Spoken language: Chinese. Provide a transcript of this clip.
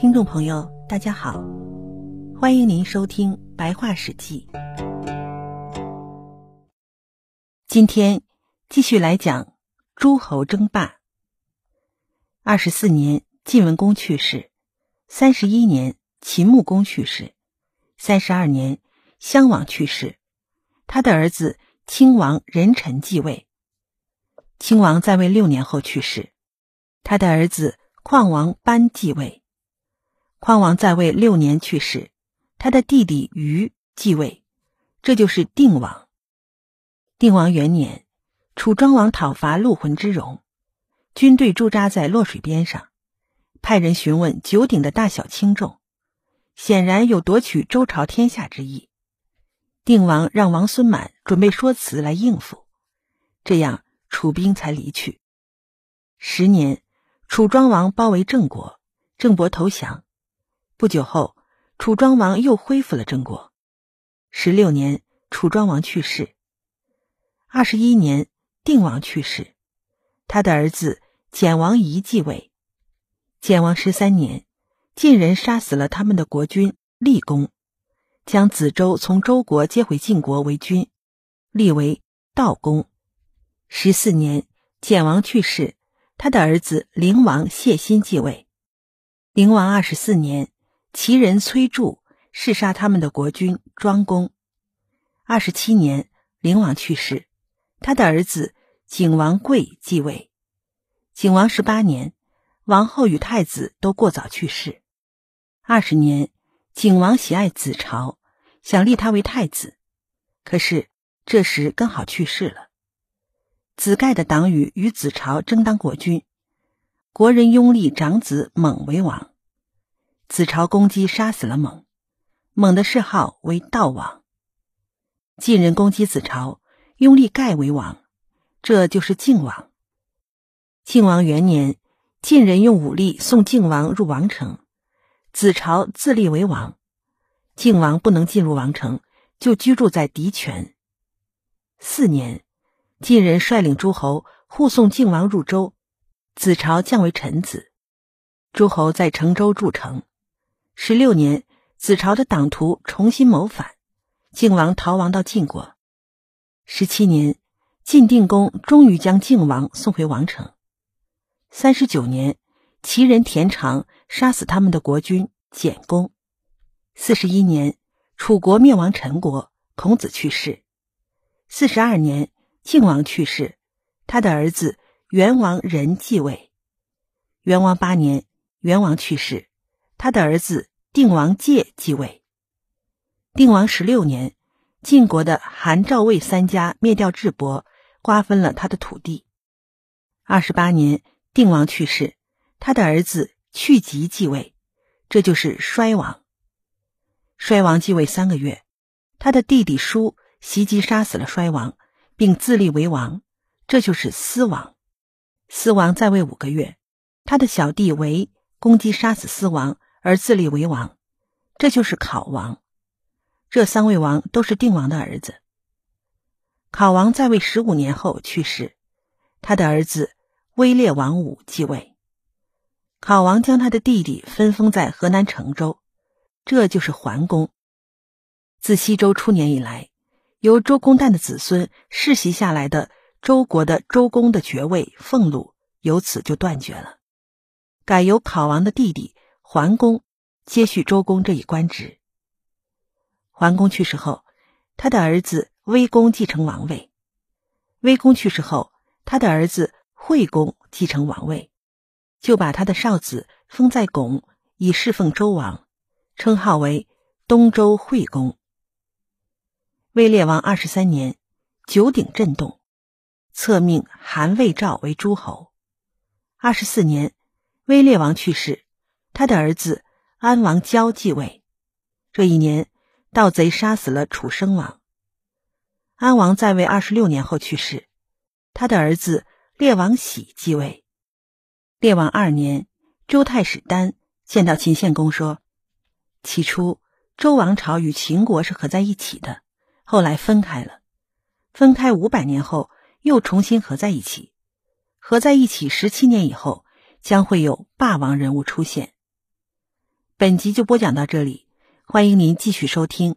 听众朋友，大家好，欢迎您收听《白话史记》。今天继续来讲诸侯争霸。二十四年，晋文公去世；三十一年，秦穆公去世；三十二年，襄王去世。他的儿子亲王仁臣继位。亲王在位六年后去世，他的儿子况王班继位。匡王在位六年去世，他的弟弟于继位，这就是定王。定王元年，楚庄王讨伐陆浑之戎，军队驻扎在洛水边上，派人询问九鼎的大小轻重，显然有夺取周朝天下之意。定王让王孙满准备说辞来应付，这样楚兵才离去。十年，楚庄王包围郑国，郑伯投降。不久后，楚庄王又恢复了郑国。十六年，楚庄王去世。二十一年，定王去世，他的儿子简王仪继位。简王十三年，晋人杀死了他们的国君厉公，将子周从周国接回晋国为君，立为道公。十四年，简王去世，他的儿子灵王谢辛继位。灵王二十四年。齐人崔杼弑杀他们的国君庄公。二十七年，灵王去世，他的儿子景王贵继位。景王十八年，王后与太子都过早去世。二十年，景王喜爱子朝，想立他为太子，可是这时刚好去世了。子盖的党羽与子朝争当国君，国人拥立长子猛为王。子朝攻击，杀死了猛。猛的谥号为悼王。晋人攻击子朝，拥立盖为王，这就是晋王。晋王元年，晋人用武力送晋王入王城，子朝自立为王。晋王不能进入王城，就居住在狄泉。四年，晋人率领诸侯护送晋王入周，子朝降为臣子。诸侯在成周筑城。十六年，子朝的党徒重新谋反，靖王逃亡到晋国。十七年，晋定公终于将靖王送回王城。三十九年，齐人田常杀死他们的国君简公。四十一年，楚国灭亡陈国，孔子去世。四十二年，靖王去世，他的儿子元王仁继位。元王八年，元王去世。他的儿子定王介继位。定王十六年，晋国的韩、赵、魏三家灭掉智伯，瓜分了他的土地。二十八年，定王去世，他的儿子去疾继位，这就是衰王。衰王继位三个月，他的弟弟叔袭击杀死了衰王，并自立为王，这就是司王。司王在位五个月，他的小弟为攻击杀死司王。而自立为王，这就是考王。这三位王都是定王的儿子。考王在位十五年后去世，他的儿子威烈王武继位。考王将他的弟弟分封在河南成州，这就是桓公。自西周初年以来，由周公旦的子孙世袭下来的周国的周公的爵位俸禄，由此就断绝了，改由考王的弟弟。桓公接续周公这一官职。桓公去世后，他的儿子威公继承王位。威公去世后，他的儿子惠公继承王位，就把他的少子封在巩，以侍奉周王，称号为东周惠公。威烈王二十三年，九鼎震动，册命韩、魏、赵为诸侯。二十四年，威烈王去世。他的儿子安王交继位。这一年，盗贼杀死了楚生王。安王在位二十六年后去世，他的儿子列王喜继位。列王二年，周太史丹见到秦献公说：“起初，周王朝与秦国是合在一起的，后来分开了。分开五百年后，又重新合在一起。合在一起十七年以后，将会有霸王人物出现。”本集就播讲到这里，欢迎您继续收听。